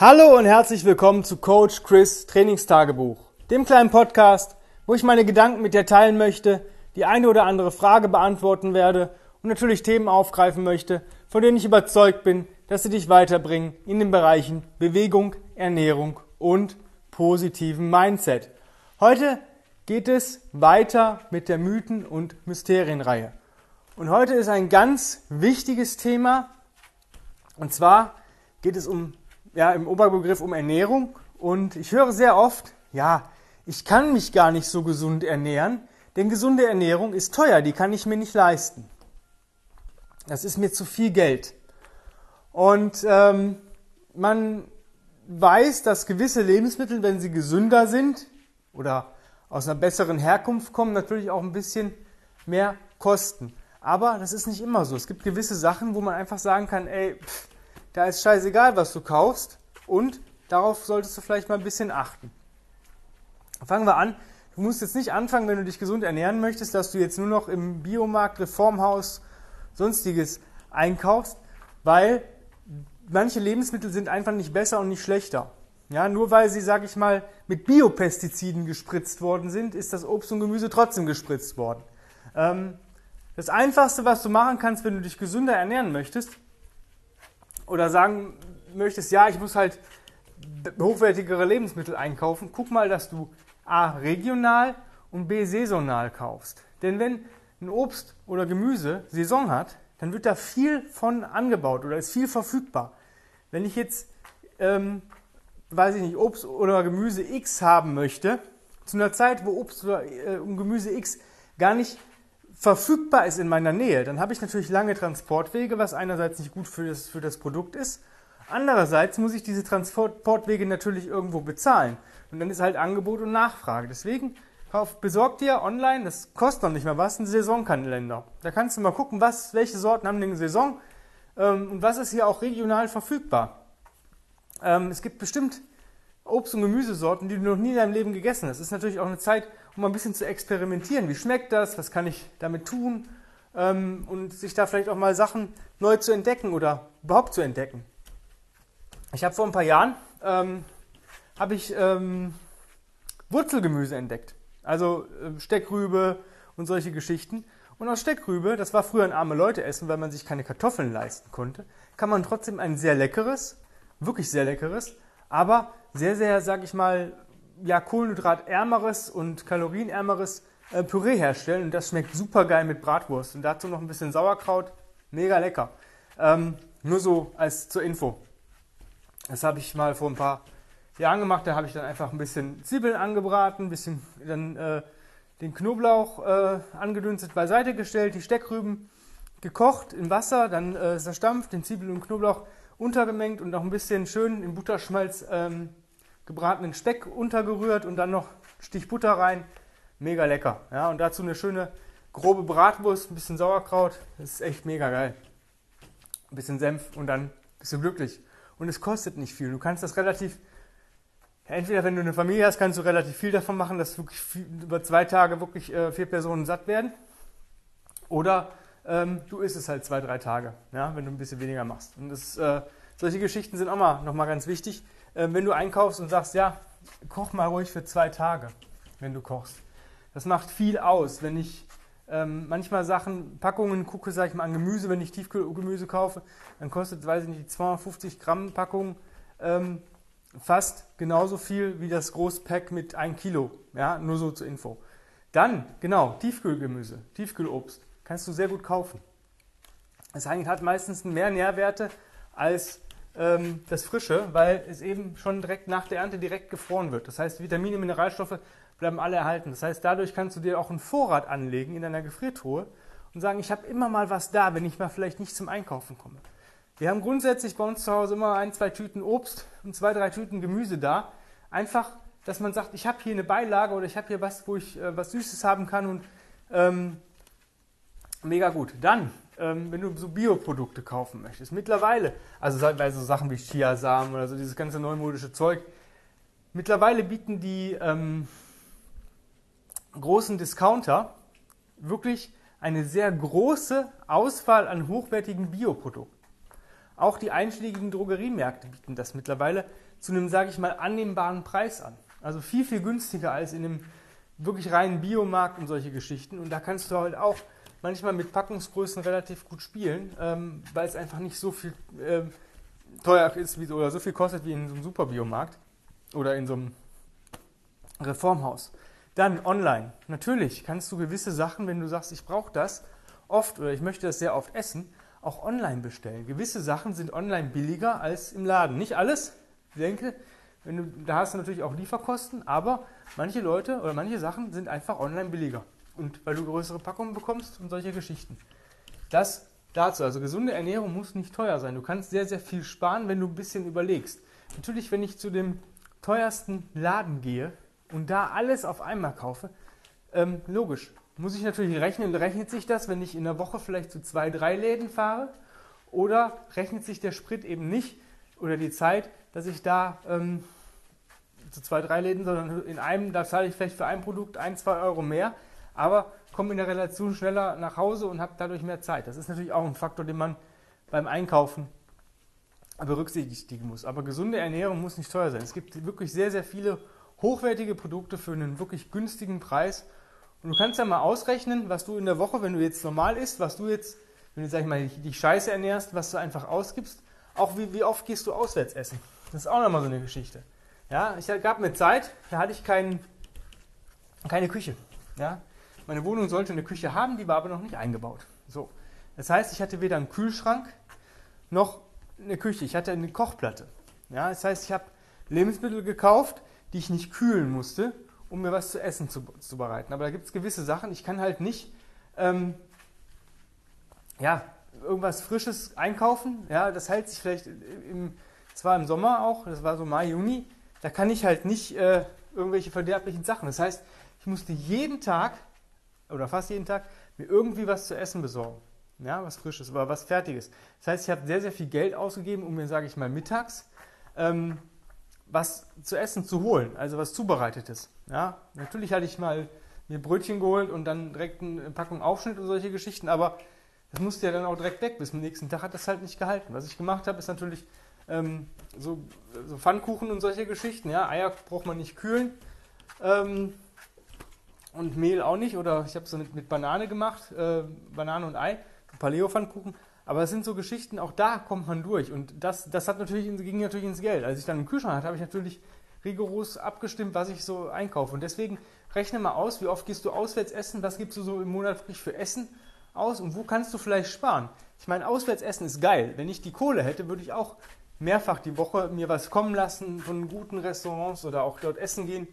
Hallo und herzlich willkommen zu Coach Chris Trainingstagebuch, dem kleinen Podcast, wo ich meine Gedanken mit dir teilen möchte, die eine oder andere Frage beantworten werde und natürlich Themen aufgreifen möchte, von denen ich überzeugt bin, dass sie dich weiterbringen in den Bereichen Bewegung, Ernährung und positiven Mindset. Heute geht es weiter mit der Mythen- und Mysterienreihe. Und heute ist ein ganz wichtiges Thema, und zwar geht es um ja, im Oberbegriff um Ernährung und ich höre sehr oft, ja, ich kann mich gar nicht so gesund ernähren, denn gesunde Ernährung ist teuer, die kann ich mir nicht leisten. Das ist mir zu viel Geld. Und ähm, man weiß, dass gewisse Lebensmittel, wenn sie gesünder sind oder aus einer besseren Herkunft kommen, natürlich auch ein bisschen mehr kosten. Aber das ist nicht immer so. Es gibt gewisse Sachen, wo man einfach sagen kann, ey, pff, da ist scheißegal, was du kaufst und darauf solltest du vielleicht mal ein bisschen achten. Fangen wir an. Du musst jetzt nicht anfangen, wenn du dich gesund ernähren möchtest, dass du jetzt nur noch im Biomarkt, Reformhaus, sonstiges einkaufst, weil manche Lebensmittel sind einfach nicht besser und nicht schlechter. Ja, nur weil sie, sag ich mal, mit Biopestiziden gespritzt worden sind, ist das Obst und Gemüse trotzdem gespritzt worden. Ähm, das Einfachste, was du machen kannst, wenn du dich gesünder ernähren möchtest, oder sagen möchtest, ja, ich muss halt hochwertigere Lebensmittel einkaufen, guck mal, dass du A regional und B saisonal kaufst. Denn wenn ein Obst oder Gemüse Saison hat, dann wird da viel von angebaut oder ist viel verfügbar. Wenn ich jetzt, ähm, weiß ich nicht, Obst oder Gemüse X haben möchte, zu einer Zeit, wo Obst oder äh, Gemüse X gar nicht verfügbar ist in meiner Nähe, dann habe ich natürlich lange Transportwege, was einerseits nicht gut für das, für das Produkt ist. Andererseits muss ich diese Transportwege natürlich irgendwo bezahlen. Und dann ist halt Angebot und Nachfrage. Deswegen kauf, besorg dir online, das kostet noch nicht mal was, einen Saisonkalender. Da kannst du mal gucken, was, welche Sorten haben eine Saison ähm, und was ist hier auch regional verfügbar. Ähm, es gibt bestimmt Obst- und Gemüsesorten, die du noch nie in deinem Leben gegessen hast. Ist natürlich auch eine Zeit, um ein bisschen zu experimentieren. Wie schmeckt das? Was kann ich damit tun? Ähm, und sich da vielleicht auch mal Sachen neu zu entdecken oder überhaupt zu entdecken. Ich habe vor ein paar Jahren ähm, habe ich ähm, Wurzelgemüse entdeckt. Also äh, Steckrübe und solche Geschichten. Und aus Steckrübe, das war früher ein arme Leute essen, weil man sich keine Kartoffeln leisten konnte, kann man trotzdem ein sehr leckeres, wirklich sehr leckeres, aber sehr, sehr, sag ich mal, ja, kohlenhydratärmeres und kalorienärmeres äh, Püree herstellen. Und das schmeckt super geil mit Bratwurst. Und dazu noch ein bisschen Sauerkraut. Mega lecker. Ähm, nur so als zur Info. Das habe ich mal vor ein paar Jahren gemacht. Da habe ich dann einfach ein bisschen Zwiebeln angebraten, ein bisschen dann äh, den Knoblauch äh, angedünstet beiseite gestellt, die Steckrüben gekocht in Wasser, dann äh, zerstampft, den Zwiebeln und Knoblauch untergemengt und noch ein bisschen schön in Butterschmalz ähm, gebratenen Speck untergerührt und dann noch Stich Butter rein. Mega lecker. Ja, und dazu eine schöne grobe Bratwurst, ein bisschen Sauerkraut. Das ist echt mega geil. Ein bisschen Senf und dann bist du glücklich. Und es kostet nicht viel. Du kannst das relativ, entweder wenn du eine Familie hast, kannst du relativ viel davon machen, dass wirklich viel, über zwei Tage wirklich äh, vier Personen satt werden. Oder ähm, du isst es halt zwei, drei Tage, ja, wenn du ein bisschen weniger machst. Und das, äh, solche Geschichten sind auch mal nochmal ganz wichtig. Äh, wenn du einkaufst und sagst, ja, koch mal ruhig für zwei Tage, wenn du kochst. Das macht viel aus. Wenn ich ähm, manchmal Sachen, Packungen gucke, sage ich mal, an Gemüse, wenn ich Tiefkühlgemüse kaufe, dann kostet, weiß ich nicht, die 250 Gramm Packung ähm, fast genauso viel wie das Großpack mit 1 Kilo. Ja, nur so zur Info. Dann, genau, Tiefkühlgemüse, Tiefkühlobst kannst du sehr gut kaufen. Es hat meistens mehr Nährwerte als ähm, das Frische, weil es eben schon direkt nach der Ernte direkt gefroren wird. Das heißt, Vitamine, Mineralstoffe bleiben alle erhalten. Das heißt, dadurch kannst du dir auch einen Vorrat anlegen in deiner Gefriertruhe und sagen, ich habe immer mal was da, wenn ich mal vielleicht nicht zum Einkaufen komme. Wir haben grundsätzlich bei uns zu Hause immer ein, zwei Tüten Obst und zwei, drei Tüten Gemüse da. Einfach, dass man sagt, ich habe hier eine Beilage oder ich habe hier was, wo ich äh, was Süßes haben kann und ähm, mega gut. Dann ähm, wenn du so Bioprodukte kaufen möchtest. Mittlerweile, also bei so Sachen wie Chiasamen oder so dieses ganze neumodische Zeug, mittlerweile bieten die ähm, großen Discounter wirklich eine sehr große Auswahl an hochwertigen Bioprodukten. Auch die einschlägigen Drogeriemärkte bieten das mittlerweile zu einem, sage ich mal, annehmbaren Preis an. Also viel, viel günstiger als in einem wirklich reinen Biomarkt und solche Geschichten. Und da kannst du halt auch manchmal mit Packungsgrößen relativ gut spielen, ähm, weil es einfach nicht so viel äh, teuer ist wie, oder so viel kostet wie in so einem Superbiomarkt oder in so einem Reformhaus. Dann online. Natürlich kannst du gewisse Sachen, wenn du sagst, ich brauche das oft oder ich möchte das sehr oft essen, auch online bestellen. Gewisse Sachen sind online billiger als im Laden. Nicht alles. Ich denke, wenn du, da hast du natürlich auch Lieferkosten, aber manche Leute oder manche Sachen sind einfach online billiger. Und weil du größere Packungen bekommst und solche Geschichten. Das dazu. Also gesunde Ernährung muss nicht teuer sein. Du kannst sehr, sehr viel sparen, wenn du ein bisschen überlegst. Natürlich, wenn ich zu dem teuersten Laden gehe und da alles auf einmal kaufe, ähm, logisch, muss ich natürlich rechnen, rechnet sich das, wenn ich in der Woche vielleicht zu zwei, drei Läden fahre? Oder rechnet sich der Sprit eben nicht oder die Zeit, dass ich da ähm, zu zwei, drei Läden, sondern in einem, da zahle ich vielleicht für ein Produkt ein, zwei Euro mehr, aber komme in der Relation schneller nach Hause und habe dadurch mehr Zeit. Das ist natürlich auch ein Faktor, den man beim Einkaufen berücksichtigen muss. Aber gesunde Ernährung muss nicht teuer sein. Es gibt wirklich sehr, sehr viele hochwertige Produkte für einen wirklich günstigen Preis. Und du kannst ja mal ausrechnen, was du in der Woche, wenn du jetzt normal isst, was du jetzt, wenn du, sag ich mal, dich scheiße ernährst, was du einfach ausgibst, auch wie, wie oft gehst du auswärts essen. Das ist auch nochmal so eine Geschichte. Ja, ich gab mir Zeit, da hatte ich kein, keine Küche. Ja, meine Wohnung sollte eine Küche haben, die war aber noch nicht eingebaut. So. Das heißt, ich hatte weder einen Kühlschrank noch eine Küche. Ich hatte eine Kochplatte. Ja, das heißt, ich habe Lebensmittel gekauft, die ich nicht kühlen musste, um mir was zu essen zu, zu bereiten. Aber da gibt es gewisse Sachen. Ich kann halt nicht ähm, ja, irgendwas Frisches einkaufen. Ja, das hält sich vielleicht im, zwar im Sommer auch, das war so Mai, Juni, da kann ich halt nicht äh, irgendwelche verderblichen Sachen. Das heißt, ich musste jeden Tag oder fast jeden Tag mir irgendwie was zu essen besorgen. Ja, was Frisches oder was Fertiges. Das heißt, ich habe sehr, sehr viel Geld ausgegeben, um mir, sage ich mal, mittags ähm, was zu essen zu holen, also was Zubereitetes. Ja, natürlich hatte ich mal mir Brötchen geholt und dann direkt eine Packung Aufschnitt und solche Geschichten, aber das musste ja dann auch direkt weg. Bis zum nächsten Tag hat das halt nicht gehalten. Was ich gemacht habe, ist natürlich ähm, so, so Pfannkuchen und solche Geschichten. Ja, Eier braucht man nicht kühlen. Ähm, und Mehl auch nicht. Oder ich habe es mit, mit Banane gemacht, äh, Banane und Ei, Paleo-Pfannkuchen. Aber es sind so Geschichten, auch da kommt man durch. Und das, das hat natürlich, ging natürlich ins Geld. Als ich dann einen Kühlschrank hatte, habe ich natürlich rigoros abgestimmt, was ich so einkaufe. Und deswegen rechne mal aus, wie oft gehst du auswärts essen, was gibst du so im Monat wirklich für Essen aus und wo kannst du vielleicht sparen. Ich meine, auswärts essen ist geil. Wenn ich die Kohle hätte, würde ich auch mehrfach die Woche mir was kommen lassen von guten Restaurants oder auch dort essen gehen.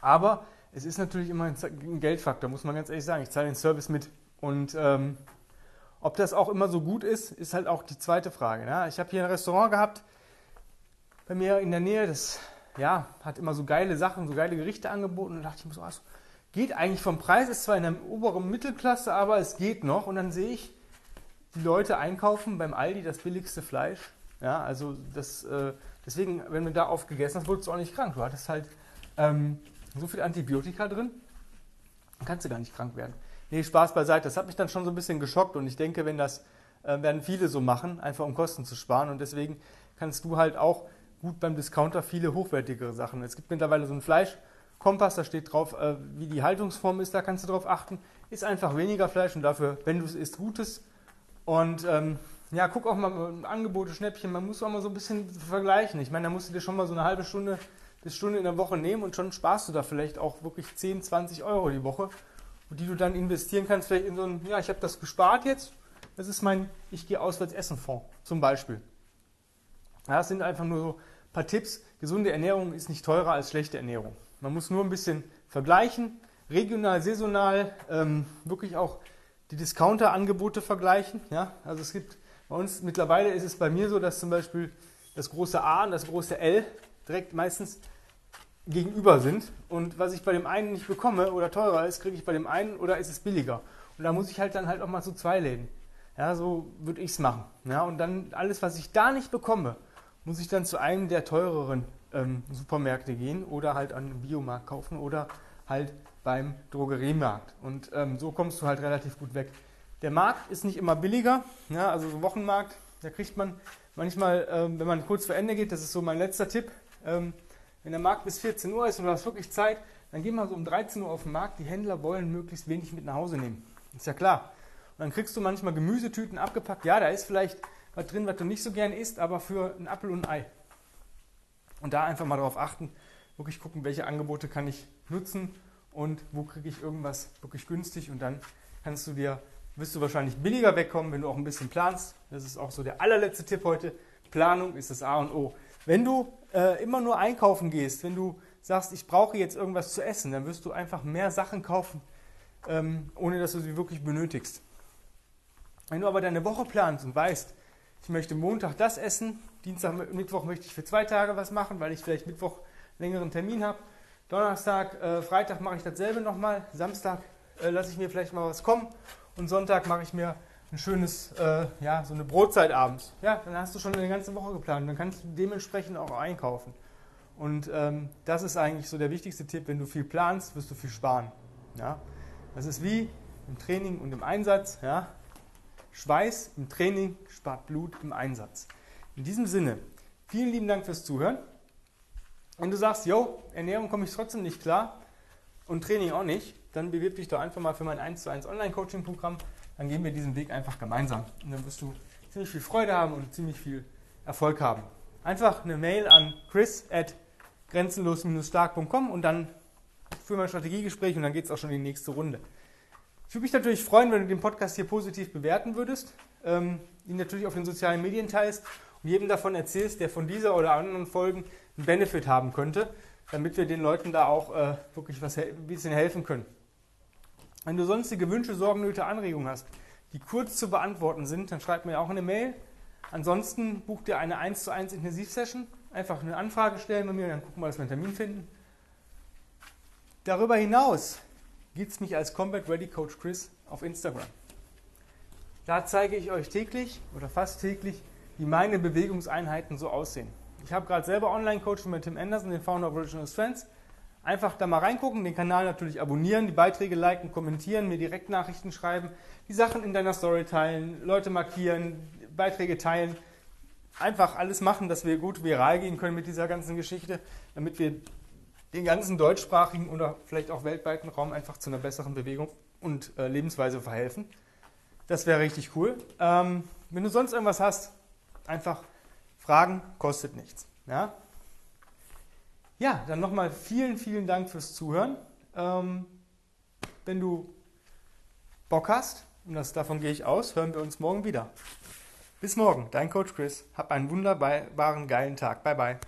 Aber es ist natürlich immer ein Geldfaktor, muss man ganz ehrlich sagen. Ich zahle den Service mit. Und ähm, ob das auch immer so gut ist, ist halt auch die zweite Frage. Ne? Ich habe hier ein Restaurant gehabt bei mir in der Nähe, das ja, hat immer so geile Sachen, so geile Gerichte angeboten. Und da dachte ich mir so, also, geht eigentlich vom Preis, ist zwar in der oberen Mittelklasse, aber es geht noch. Und dann sehe ich die Leute einkaufen beim Aldi das billigste Fleisch. Ja, also das, äh, deswegen, wenn du da aufgegessen hast, wurdest du auch nicht krank. Du hattest halt ähm, so viel Antibiotika drin, kannst du gar nicht krank werden. Nee, Spaß beiseite. Das hat mich dann schon so ein bisschen geschockt und ich denke, wenn das äh, werden viele so machen, einfach um Kosten zu sparen und deswegen kannst du halt auch gut beim Discounter viele hochwertigere Sachen. Es gibt mittlerweile so einen Fleischkompass, da steht drauf, äh, wie die Haltungsform ist, da kannst du drauf achten. Ist einfach weniger Fleisch und dafür, wenn du es isst, Gutes. Und ähm, ja, guck auch mal Angebote, Schnäppchen, man muss auch mal so ein bisschen vergleichen. Ich meine, da musst du dir schon mal so eine halbe Stunde bis Stunde in der Woche nehmen und schon sparst du da vielleicht auch wirklich 10, 20 Euro die Woche, die du dann investieren kannst, vielleicht in so ein, ja, ich habe das gespart jetzt, das ist mein Ich gehe auswärts essen Fonds zum Beispiel. Ja, das sind einfach nur so ein paar Tipps. Gesunde Ernährung ist nicht teurer als schlechte Ernährung. Man muss nur ein bisschen vergleichen, regional, saisonal, ähm, wirklich auch die Discounter-Angebote vergleichen. Ja? Also es gibt bei uns mittlerweile ist es bei mir so, dass zum Beispiel das große A und das große L direkt meistens gegenüber sind. Und was ich bei dem einen nicht bekomme oder teurer ist, kriege ich bei dem einen oder ist es billiger. Und da muss ich halt dann halt auch mal zu zwei Läden. Ja, so würde ich es machen. Ja, und dann alles, was ich da nicht bekomme, muss ich dann zu einem der teureren ähm, Supermärkte gehen oder halt an einem Biomarkt kaufen oder halt beim Drogeriemarkt. Und ähm, so kommst du halt relativ gut weg. Der Markt ist nicht immer billiger. Ja, also so Wochenmarkt, Da kriegt man manchmal, ähm, wenn man kurz vor Ende geht, das ist so mein letzter Tipp, ähm, wenn der Markt bis 14 Uhr ist und du hast wirklich Zeit, dann geh mal so um 13 Uhr auf den Markt. Die Händler wollen möglichst wenig mit nach Hause nehmen. Ist ja klar. Und dann kriegst du manchmal Gemüsetüten abgepackt. Ja, da ist vielleicht was drin, was du nicht so gern isst, aber für einen Apfel und ein Ei. Und da einfach mal darauf achten, wirklich gucken, welche Angebote kann ich nutzen und wo kriege ich irgendwas wirklich günstig und dann kannst du dir, wirst du wahrscheinlich billiger wegkommen, wenn du auch ein bisschen planst. Das ist auch so der allerletzte Tipp heute. Planung ist das A und O. Wenn du äh, immer nur einkaufen gehst, wenn du sagst, ich brauche jetzt irgendwas zu essen, dann wirst du einfach mehr Sachen kaufen, ähm, ohne dass du sie wirklich benötigst. Wenn du aber deine Woche planst und weißt, ich möchte Montag das essen, Dienstag, Mittwoch möchte ich für zwei Tage was machen, weil ich vielleicht Mittwoch einen längeren Termin habe, Donnerstag, äh, Freitag mache ich dasselbe nochmal, Samstag äh, lasse ich mir vielleicht mal was kommen und Sonntag mache ich mir ein schönes, äh, ja, so eine Brotzeit abends. Ja, dann hast du schon eine ganze Woche geplant. Dann kannst du dementsprechend auch einkaufen. Und ähm, das ist eigentlich so der wichtigste Tipp. Wenn du viel planst, wirst du viel sparen. Ja? Das ist wie im Training und im Einsatz. Ja? Schweiß im Training spart Blut im Einsatz. In diesem Sinne, vielen lieben Dank fürs Zuhören. Wenn du sagst, yo, Ernährung komme ich trotzdem nicht klar und Training auch nicht, dann bewirb dich doch einfach mal für mein 1 zu 1 Online-Coaching-Programm dann gehen wir diesen Weg einfach gemeinsam. Und dann wirst du ziemlich viel Freude haben und ziemlich viel Erfolg haben. Einfach eine Mail an chris at grenzenlos-stark.com und dann führen wir ein Strategiegespräch und dann geht es auch schon in die nächste Runde. Ich würde mich natürlich freuen, wenn du den Podcast hier positiv bewerten würdest, ähm, ihn natürlich auf den sozialen Medien teilst und jedem davon erzählst, der von dieser oder anderen Folgen einen Benefit haben könnte, damit wir den Leuten da auch äh, wirklich was ein bisschen helfen können. Wenn du sonstige Wünsche, Sorgen, Nöte, Anregungen hast, die kurz zu beantworten sind, dann schreib mir auch eine Mail. Ansonsten buch dir eine 1 zu 1 Intensivsession. Einfach eine Anfrage stellen bei mir, dann gucken wir, dass wir einen Termin finden. Darüber hinaus gibt es mich als Combat Ready Coach Chris auf Instagram. Da zeige ich euch täglich oder fast täglich, wie meine Bewegungseinheiten so aussehen. Ich habe gerade selber Online-Coaching mit Tim Anderson, den Founder of Original Strengths. Einfach da mal reingucken, den Kanal natürlich abonnieren, die Beiträge liken, kommentieren, mir Direktnachrichten schreiben, die Sachen in deiner Story teilen, Leute markieren, Beiträge teilen. Einfach alles machen, dass wir gut viral gehen können mit dieser ganzen Geschichte, damit wir den ganzen deutschsprachigen oder vielleicht auch weltweiten Raum einfach zu einer besseren Bewegung und äh, Lebensweise verhelfen. Das wäre richtig cool. Ähm, wenn du sonst irgendwas hast, einfach fragen, kostet nichts. Ja? Ja, dann nochmal vielen, vielen Dank fürs Zuhören. Ähm, wenn du Bock hast, und das, davon gehe ich aus, hören wir uns morgen wieder. Bis morgen, dein Coach Chris. Hab einen wunderbaren, geilen Tag. Bye, bye.